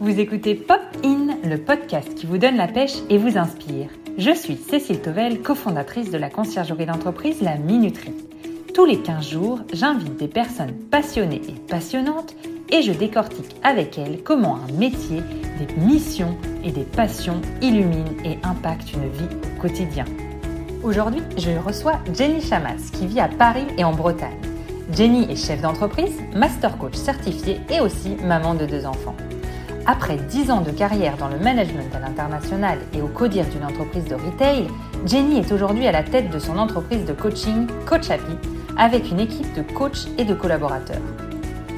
Vous écoutez Pop In, le podcast qui vous donne la pêche et vous inspire. Je suis Cécile Tovel, cofondatrice de la conciergerie d'entreprise La Minuterie. Tous les 15 jours, j'invite des personnes passionnées et passionnantes et je décortique avec elles comment un métier, des missions et des passions illuminent et impactent une vie au quotidien. Aujourd'hui, je reçois Jenny Chamas qui vit à Paris et en Bretagne. Jenny est chef d'entreprise, master coach certifié et aussi maman de deux enfants. Après 10 ans de carrière dans le management à l'international et au codir d'une entreprise de retail, Jenny est aujourd'hui à la tête de son entreprise de coaching Coach Happy avec une équipe de coachs et de collaborateurs.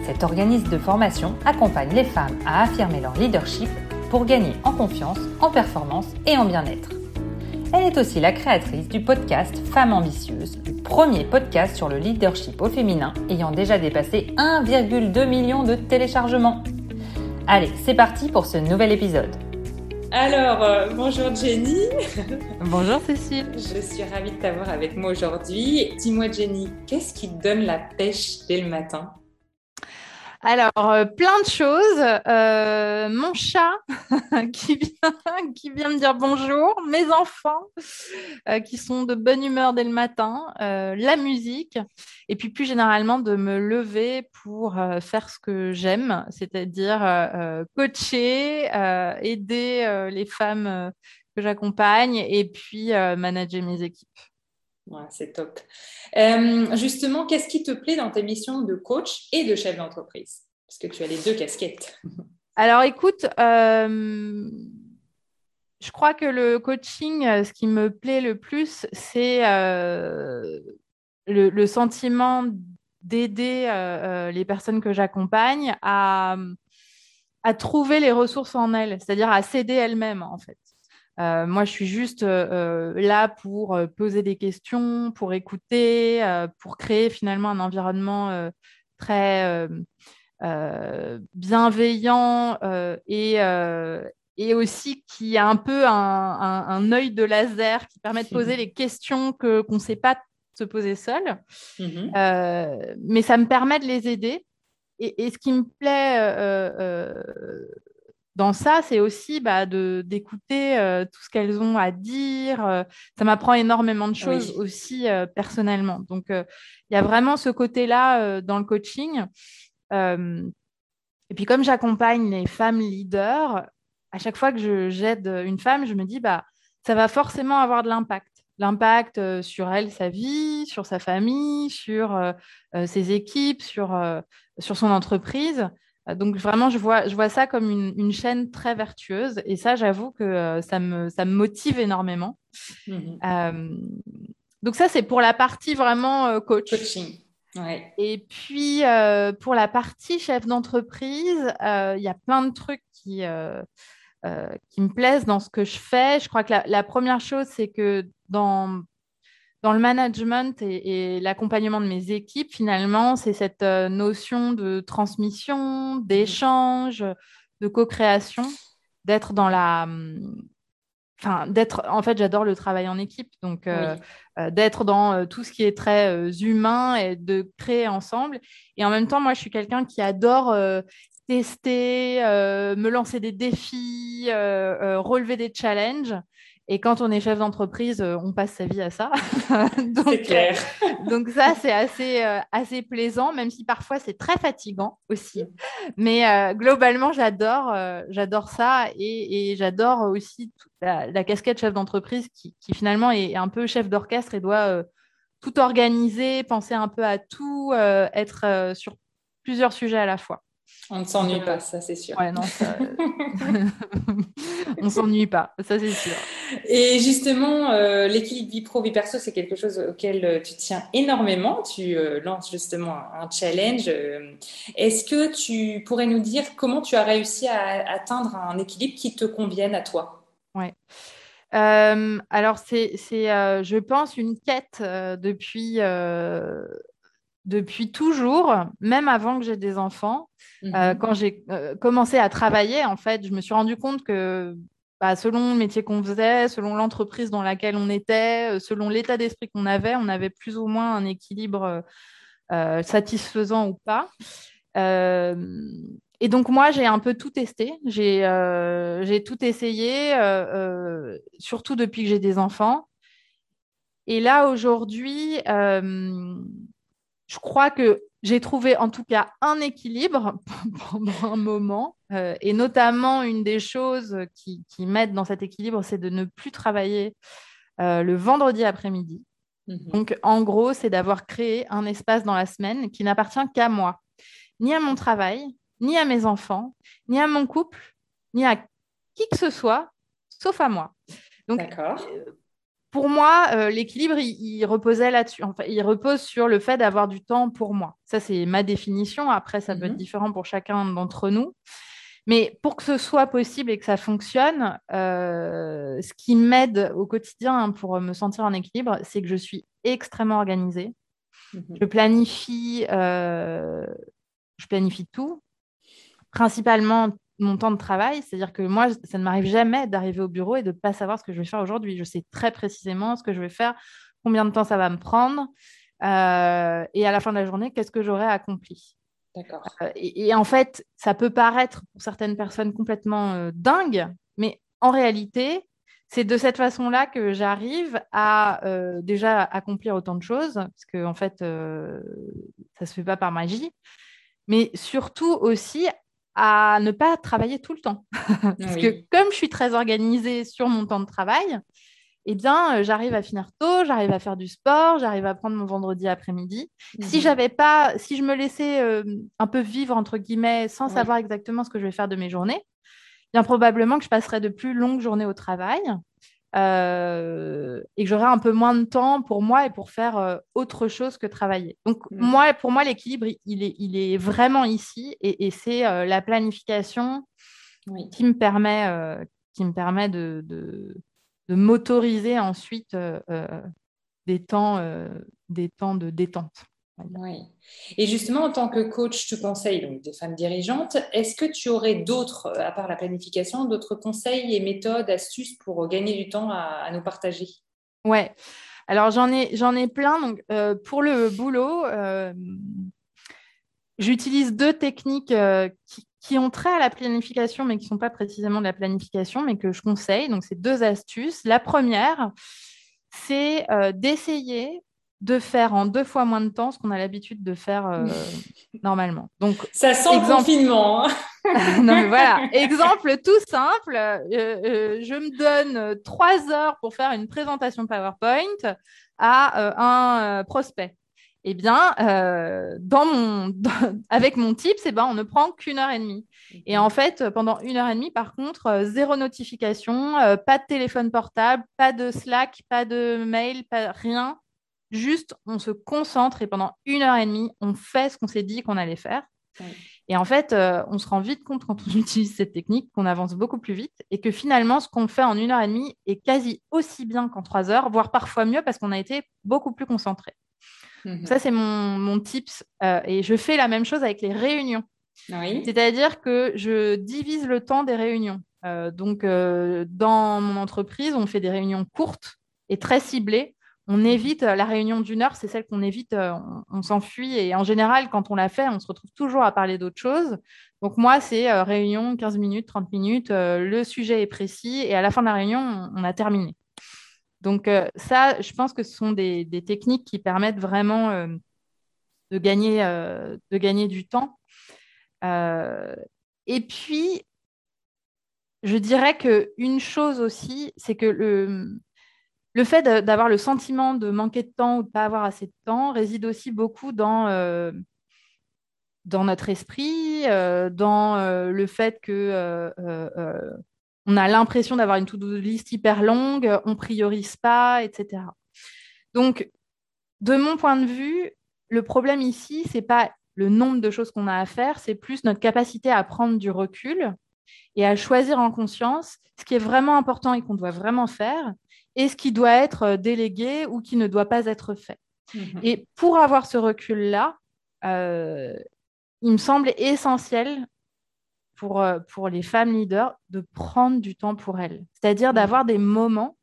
Cet organisme de formation accompagne les femmes à affirmer leur leadership pour gagner en confiance, en performance et en bien-être. Elle est aussi la créatrice du podcast Femmes ambitieuses, premier podcast sur le leadership au féminin ayant déjà dépassé 1,2 million de téléchargements. Allez, c'est parti pour ce nouvel épisode. Alors, euh, bonjour Jenny. bonjour Cécile. Je suis ravie de t'avoir avec moi aujourd'hui. Dis-moi Jenny, qu'est-ce qui te donne la pêche dès le matin? Alors, euh, plein de choses. Euh, mon chat qui, vient, me dire bonjour, mes enfants euh, qui sont de bonne humeur dès le matin, la musique, et puis plus généralement de me lever pour faire ce que j'aime, c'est-à-dire coacher, aider les femmes que j'accompagne et puis manager mes équipes c'est top. Euh, justement, qu'est-ce qui te plaît dans tes missions de coach et de chef d'entreprise? Parce que tu as les deux casquettes. Alors écoute, euh, je crois que le coaching, euh, ce qui me plaît le plus, c'est le, sentiment d'aider les personnes que j'accompagne à, à trouver les ressources en elles, c'est-à-dire à s'aider elles-mêmes en fait. Euh, moi, je suis juste euh, euh, là pour poser des questions, pour écouter, pour créer finalement un environnement très bienveillant et, et, aussi qui a un peu un, œil de laser qui permet de poser les questions qu'on ne sait pas se poser seul. Mmh mais ça me permet de les aider. Et, et ce qui me plaît dans ça, c'est aussi bah, d'écouter euh, tout ce qu'elles ont à dire. Euh, ça m'apprend énormément de choses aussi euh, personnellement. Donc, il y a vraiment ce côté-là dans le coaching. et puis, comme j'accompagne les femmes leaders, à chaque fois que j'aide une femme, je me dis, bah, ça va forcément avoir de l'impact. L'impact sur elle, sa vie, sur sa famille, sur ses équipes, sur, sur son entreprise. Euh, donc vraiment, je vois, je vois ça comme une, chaîne très vertueuse. Et ça, j'avoue que euh, ça, me, ça me motive énormément. Mhm. Euh, donc ça, c'est pour la partie vraiment coach. Coaching. Et puis, pour la partie chef d'entreprise, il y a plein de trucs qui, qui me plaisent dans ce que je fais. Je crois que la première chose, c'est que dans dans le management et, l'accompagnement de mes équipes, finalement, c'est cette euh, notion de transmission, d'échange, de co-création, d'être dans la. Hum, enfin, d'être. En fait, j'adore le travail en équipe, donc euh, euh, d'être dans tout ce qui est très humain et de créer ensemble. Et en même temps, moi, je suis quelqu'un qui adore tester, me lancer des défis, relever des challenges. Et quand on est chef d'entreprise, euh, on passe sa vie à ça. donc, clair. Euh, donc ça, c'est assez, euh, assez plaisant, même si parfois c'est très fatigant aussi. Mais globalement, j'adore, j'adore ça et, j'adore aussi la, casquette chef d'entreprise qui, qui, finalement est un peu chef d'orchestre et doit tout organiser, penser un peu à tout, être sur plusieurs sujets à la fois. On ne s'ennuie pas, ça c'est sûr. Ouais, non, ça... on s'ennuie pas, ça c'est sûr. Et justement, euh, l'équilibre vie pro vie perso, c'est quelque chose auquel euh, tu tiens énormément. Tu euh, lances justement un challenge. Est-ce que tu pourrais nous dire comment tu as réussi à atteindre un équilibre qui te convienne à toi? Ouais. alors c'est, je pense, une quête depuis depuis toujours, même avant que j'ai des enfants. Euh, mhm. quand j'ai euh, commencé à travailler, en fait, je me suis rendu compte que bah, selon le métier qu'on faisait, selon l'entreprise dans laquelle on était, euh, selon l'état d'esprit qu'on avait, on avait plus ou moins un équilibre satisfaisant ou pas. et donc, moi, j'ai un peu tout testé. J'ai tout essayé, surtout depuis que j'ai des enfants. Et là, aujourd'hui, je crois que j'ai trouvé en tout cas un équilibre pendant un moment. et notamment, une des choses qui, qui m'aide dans cet équilibre, c'est de ne plus travailler le vendredi après-midi. Mhm. Donc, en gros, c'est d'avoir créé un espace dans la semaine qui n'appartient qu'à moi, ni à mon travail, ni à mes enfants, ni à mon couple, ni à qui que ce soit, sauf à moi. Donc, euh, pour moi, euh, l'équilibre, il, reposait là-dessus. Enfin, il repose sur le fait d'avoir du temps pour moi. Ça, c'est ma définition. Après, ça peut être mhm. différent pour chacun d'entre nous. Mais pour que ce soit possible et que ça fonctionne, euh, ce qui m'aide au quotidien hein, pour me sentir en équilibre, c'est que je suis extrêmement organisée. Mhm. Je planifie, je planifie tout principalement mon temps de travail, c'est-à-dire que moi, ça ne m'arrive jamais d'arriver au bureau et de ne pas savoir ce que je vais faire aujourd'hui. Je sais très précisément ce que je vais faire, combien de temps ça va me prendre, euh, et à la fin de la journée, qu'est-ce que j'aurai accompli. D'accord. Euh, et, en fait, ça peut paraître pour certaines personnes complètement euh, dingue, mais en réalité, c'est de cette façon-là que j'arrive à déjà accomplir autant de choses, parce que en fait, ça ne se fait pas par magie, mais surtout aussi à ne pas travailler tout le temps. Parce que comme je suis très organisée sur mon temps de travail, eh bien, euh, j'arrive à finir tôt, j'arrive à faire du sport, j'arrive à prendre mon vendredi après-midi. Si mhm. j'avais pas, si je me laissais euh, un peu vivre entre guillemets sans savoir exactement ce que je vais faire de mes journées, bien probablement que je passerais de plus longues journées au travail euh, et que j'aurai un peu moins de temps pour moi et pour faire euh, autre chose que travailler. Donc, mm. moi, pour moi, l'équilibre, il est, il est vraiment ici et, c'est euh, la planification qui me permet, qui me permet de, de, de m'autoriser ensuite des, temps, des temps de détente. Oui. Et justement, en tant que coach, tu conseilles donc des femmes dirigeantes. Est-ce que tu aurais d'autres, à part la planification, d'autres conseils et méthodes, astuces pour gagner du temps à, nous partager? Ouais. Alors j'en ai, j'en ai plein. Donc euh, pour le boulot, euh, j'utilise deux techniques euh, qui, qui, ont trait à la planification, mais qui ne sont pas précisément de la planification, mais que je conseille. Donc c'est deux astuces. La première, c'est d'essayer de faire en deux fois moins de temps ce qu'on a l'habitude de faire euh, normalement. Donc, ça sent exemple... le confinement. Hein. non, mais voilà, exemple tout simple. Euh, euh, je me donne trois heures pour faire une présentation PowerPoint à un prospect. Eh bien, dans mon, avec mon tip, eh ben, on ne prend qu'une heure et demie. Et en fait, pendant une heure et demie, par contre, zéro notification, pas de téléphone portable, pas de Slack, pas de mail, pas rien Juste, on se concentre et pendant une heure et demie, on fait ce qu'on s'est dit qu'on allait faire. Et en fait, euh, on se rend vite compte quand on utilise cette technique qu'on avance beaucoup plus vite et que finalement, ce qu'on fait en une heure et demie est quasi aussi bien qu'en trois heures, voire parfois mieux parce qu'on a été beaucoup plus concentré. Mhm. Ça, c'est mon, mon tips. Euh, et je fais la même chose avec les réunions. C'est-à-dire que je divise le temps des réunions. Euh, donc, dans mon entreprise, on fait des réunions courtes et très ciblées on évite euh, la réunion d'une heure, c'est celle qu'on évite, euh, on, s'enfuit. Et en général, quand on l'a fait, on se retrouve toujours à parler d'autre chose. Donc moi, c'est euh, réunion 15 minutes, 30 minutes, le sujet est précis et à la fin de la réunion, on, a terminé. Donc ça, je pense que ce sont des, techniques qui permettent vraiment de, gagner, de gagner du temps. et puis, je dirais qu'une chose aussi, c'est que le, le fait d'avoir le sentiment de manquer de temps ou de ne pas avoir assez de temps réside aussi beaucoup dans, euh, notre esprit, euh, dans euh, le fait que on a l'impression d'avoir une to-do list hyper longue, on priorise pas, etc. Donc, de mon point de vue, le problème ici, c'est pas le nombre de choses qu'on a à faire, c'est plus notre capacité à prendre du recul et à choisir en conscience ce qui est vraiment important et qu'on doit vraiment faire et ce qui doit être euh, délégué ou qui ne doit pas être fait. Mhm. Et pour avoir ce recul-là, euh, il me semble essentiel pour, euh, pour les femmes leaders de prendre du temps pour elles. C'est-à-dire mhm. d'avoir des moments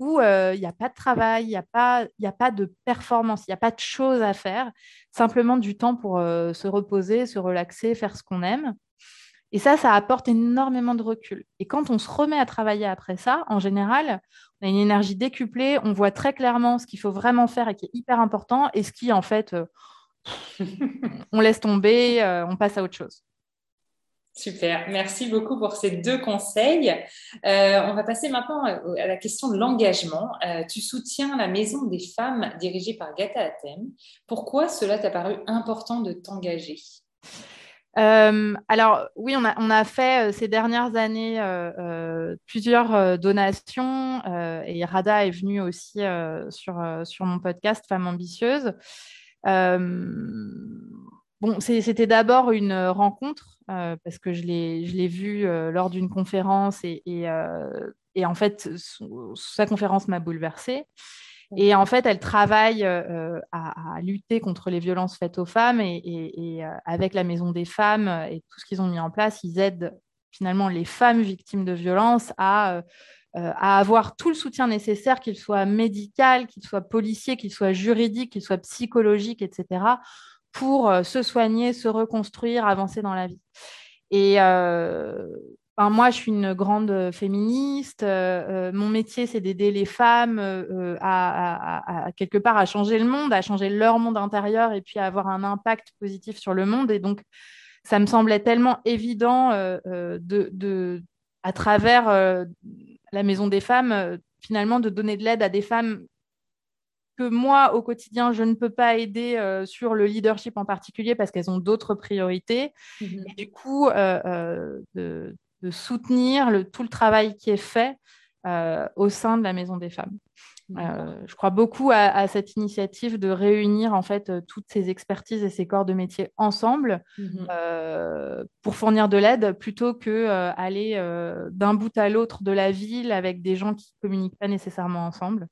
où il n'y a pas de travail, il n'y a, pas, a pas de performance, il n'y a pas de choses à faire, simplement du temps pour se reposer, se relaxer, faire ce qu'on aime. Et ça, ça apporte énormément de recul. Et quand on se remet à travailler après ça, en général, on a une énergie décuplée, on voit très clairement ce qu'il faut vraiment faire et qui est hyper important, et ce qui, en fait, euh, on laisse tomber, euh, on passe à autre chose. Super, merci beaucoup pour ces deux conseils. Euh, on va passer maintenant à la question de l'engagement. tu soutiens la Maison des femmes dirigée par Gata Atem. Pourquoi cela t'a paru important de t'engager? Euh, alors oui, on a, fait euh, ces dernières années euh, plusieurs donations et Rada est venue aussi sur, sur mon podcast Femmes ambitieuses. bon, c'était d'abord une rencontre parce que je l'ai vue lors d'une conférence et, et, en fait, sa conférence m'a bouleversée. Et en fait, elle travaille euh, à, lutter contre les violences faites aux femmes et, euh, avec la Maison des femmes et tout ce qu'ils ont mis en place, ils aident finalement les femmes victimes de violences à, euh, à avoir tout le soutien nécessaire, qu'il soit médical, qu'il soit policier, qu'il soit juridique, qu'il soit psychologique, etc., pour se soigner, se reconstruire, avancer dans la vie. Et moi, je suis une grande euh, féministe. Euh, euh, mon métier, c'est d'aider les femmes à, quelque part à changer le monde, à changer leur monde intérieur et puis à avoir un impact positif sur le monde. Et donc, ça me semblait tellement évident de, à travers la Maison des femmes, finalement, de donner de l'aide à des femmes que moi, au quotidien, je ne peux pas aider sur le leadership en particulier parce qu'elles ont d'autres priorités. Mmh et du coup, de, de soutenir le, tout le travail qui est fait euh, au sein de la Maison des femmes. Euh, je crois beaucoup à, cette initiative de réunir en fait euh, toutes ces expertises et ces corps de métier ensemble mhm. pour fournir de l'aide plutôt que aller d'un bout à l'autre de la ville avec des gens qui ne communiquent pas nécessairement ensemble.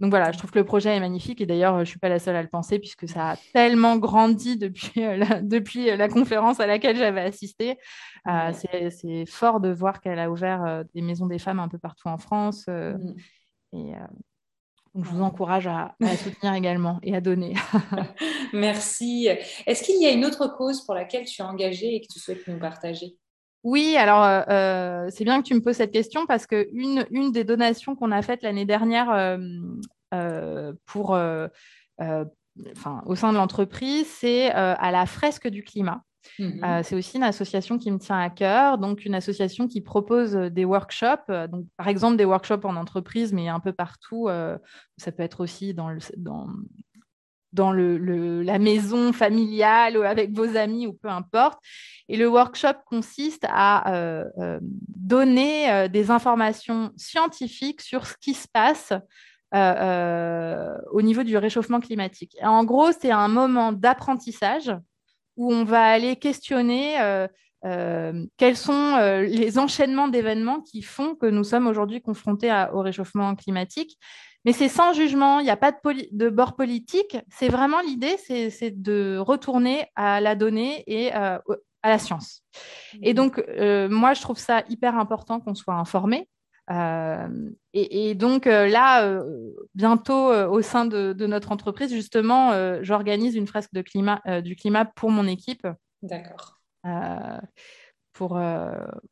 Donc voilà, je trouve que le projet est magnifique et d'ailleurs, je ne suis pas la seule à le penser puisque ça a tellement grandi depuis, euh, la, depuis la conférence à laquelle j'avais assisté. Euh, c'est fort de voir qu'elle a ouvert euh, des maisons des femmes un peu partout en France. Mm. Et donc, je vous encourage à, à soutenir également et à donner. Merci. Est-ce qu'il y a une autre cause pour laquelle tu es engagée et que tu souhaites nous partager? Oui, alors c'est bien que tu me poses cette question parce qu'une une des donations qu'on a faites l'année dernière pour, enfin, au sein de l'entreprise, c'est à la fresque du climat. Mmh c'est aussi une association qui me tient à cœur, donc une association qui propose des workshops, donc par exemple des workshops en entreprise, mais un peu partout. ça peut être aussi dans, le, dans, dans le, la maison familiale ou avec vos amis ou peu importe. Et le workshop consiste à euh, euh, donner euh, des informations scientifiques sur ce qui se passe au niveau du réchauffement climatique. en gros, c'est un moment d'apprentissage où on va aller questionner quels sont les enchaînements d'événements qui font que nous sommes aujourd'hui confrontés au réchauffement climatique? Mais c'est sans jugement, il n'y a pas de, bord politique. C'est vraiment l'idée, c'est de retourner à la donnée et euh, à la science. Et donc, euh, moi, je trouve ça hyper important qu'on soit informé. Euh, et, donc là, bientôt au sein de, notre entreprise, justement, j'organise une fresque du climat pour mon équipe. D'accord. Pour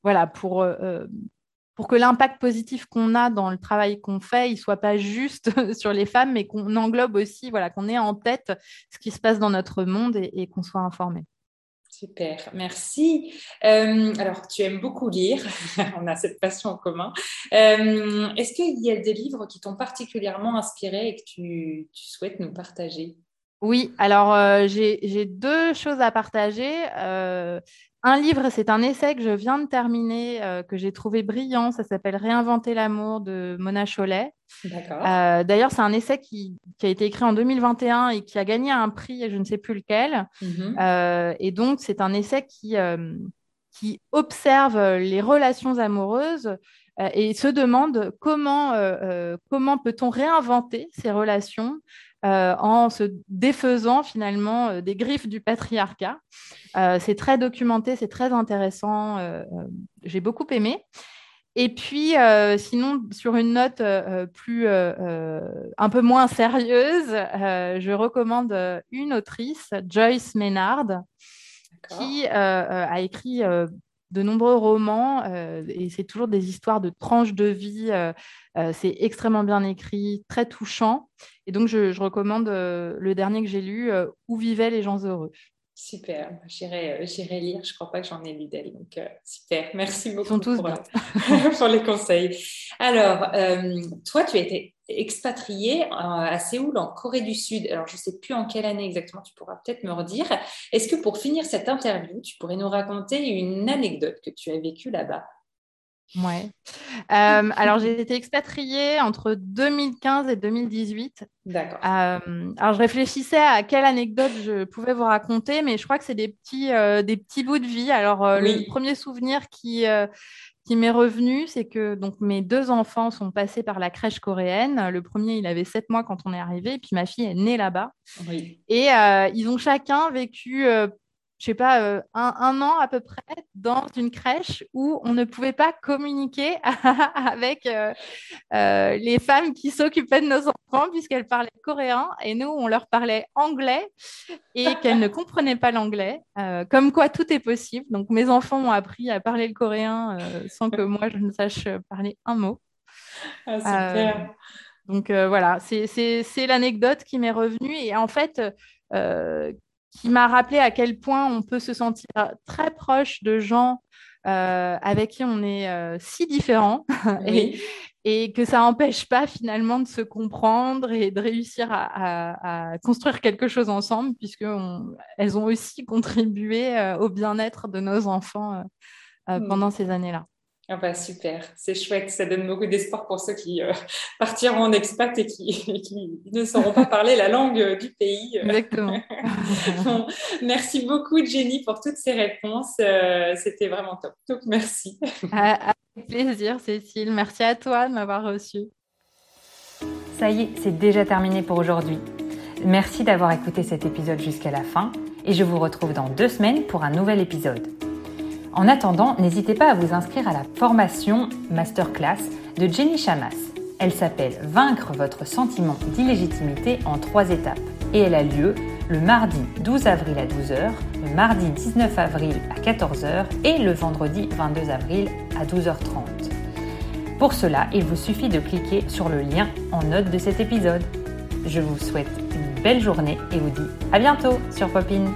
voilà, pour pour que l'impact positif qu'on a dans le travail qu'on fait, il soit pas juste sur les femmes, mais qu'on englobe aussi, voilà, qu'on ait en tête ce qui se passe dans notre monde et, qu'on soit informé. Super, merci. Euh, alors, tu aimes beaucoup lire, on a cette passion en commun. Euh, est-ce qu'il y a des livres qui t'ont particulièrement inspiré et que tu, souhaites nous partager? Oui, alors euh, j'ai deux choses à partager. Un livre, c'est un essai que je viens de terminer, euh, que j'ai trouvé brillant. Ça s'appelle Réinventer l'amour de Mona Cholet. Euh, d'ailleurs, c'est un essai qui, a été écrit en 2021 et qui a gagné un prix, je ne sais plus lequel. Mhm. Euh, et donc, c'est un essai qui, qui observe les relations amoureuses et se demande comment, comment peut-on réinventer ces relations euh, en se défaisant finalement euh, des griffes du patriarcat. Euh, c'est très documenté, c'est très intéressant. J'ai beaucoup aimé. Et puis, sinon, sur une note plus, un peu moins sérieuse, je recommande une autrice, Joyce Maynard, qui a écrit de nombreux romans et c'est toujours des histoires de tranches de vie. c'est extrêmement bien écrit, très touchant. Et donc, je, recommande le dernier que j'ai lu, Où vivaient les gens heureux. Super, j'irai, lire. Je ne crois pas que j'en ai lu d'elle. Donc, super. Merci beaucoup sont tous pour, pour, les conseils. Alors, toi, tu as été expatrié à Séoul, en Corée du Sud. Alors, je ne sais plus en quelle année exactement, tu pourras peut-être me redire. Est-ce que pour finir cette interview, tu pourrais nous raconter une anecdote que tu as vécue là-bas? Ouais. Euh, alors, j'ai été expatriée entre 2015 et 2018. D'accord. Euh, alors, je réfléchissais à quelle anecdote je pouvais vous raconter, mais je crois que c'est des petits, euh, des petits bouts de vie. Alors, le premier souvenir qui, qui m'est revenu, c'est que donc mes deux enfants sont passés par la crèche coréenne. Le premier, il avait sept mois quand on est arrivé, et puis ma fille est née là-bas. Et euh, ils ont chacun vécu, euh, je sais pas, euh, un, an à peu près dans une crèche où on ne pouvait pas communiquer avec les femmes qui s'occupaient de nos enfants puisqu'elles parlaient coréen et nous, on leur parlait anglais et qu'elles ne comprenaient pas l'anglais. comme quoi, tout est possible. Donc, mes enfants ont appris à parler le coréen sans que moi, je ne sache parler un mot. Ah, super. Donc voilà, c'est l'anecdote qui m'est revenue. Et en fait, qui m'a rappelé à quel point on peut se sentir très proche de gens euh, avec qui on est euh, si différents et, que ça n'empêche pas finalement de se comprendre et de réussir à, construire quelque chose ensemble puisqu'elles ont aussi contribué euh, au bien-être de nos enfants hmm. pendant ces années-là. Ah bah super, c'est chouette, ça donne beaucoup d'espoir pour ceux qui euh, partiront en expat et qui, ne sauront pas parler la langue euh, du pays. Exactement. merci beaucoup Jenny pour toutes ces réponses, euh, c'était vraiment top. Donc merci. Avec plaisir Cécile, merci à toi de m'avoir reçu. Ça y est, c'est déjà terminé pour aujourd'hui. Merci d'avoir écouté cet épisode jusqu'à la fin et je vous retrouve dans deux semaines pour un nouvel épisode. En attendant, n'hésitez pas à vous inscrire à la formation masterclass de Jenny Chamas. Elle s'appelle Vaincre votre sentiment d'illégitimité en trois étapes et elle a lieu le mardi 12 avril à 12h, le mardi 19 avril à 14h et le vendredi 22 avril à 12h30. Pour cela, il vous suffit de cliquer sur le lien en note de cet épisode. Je vous souhaite une belle journée et vous dis à bientôt sur Popine.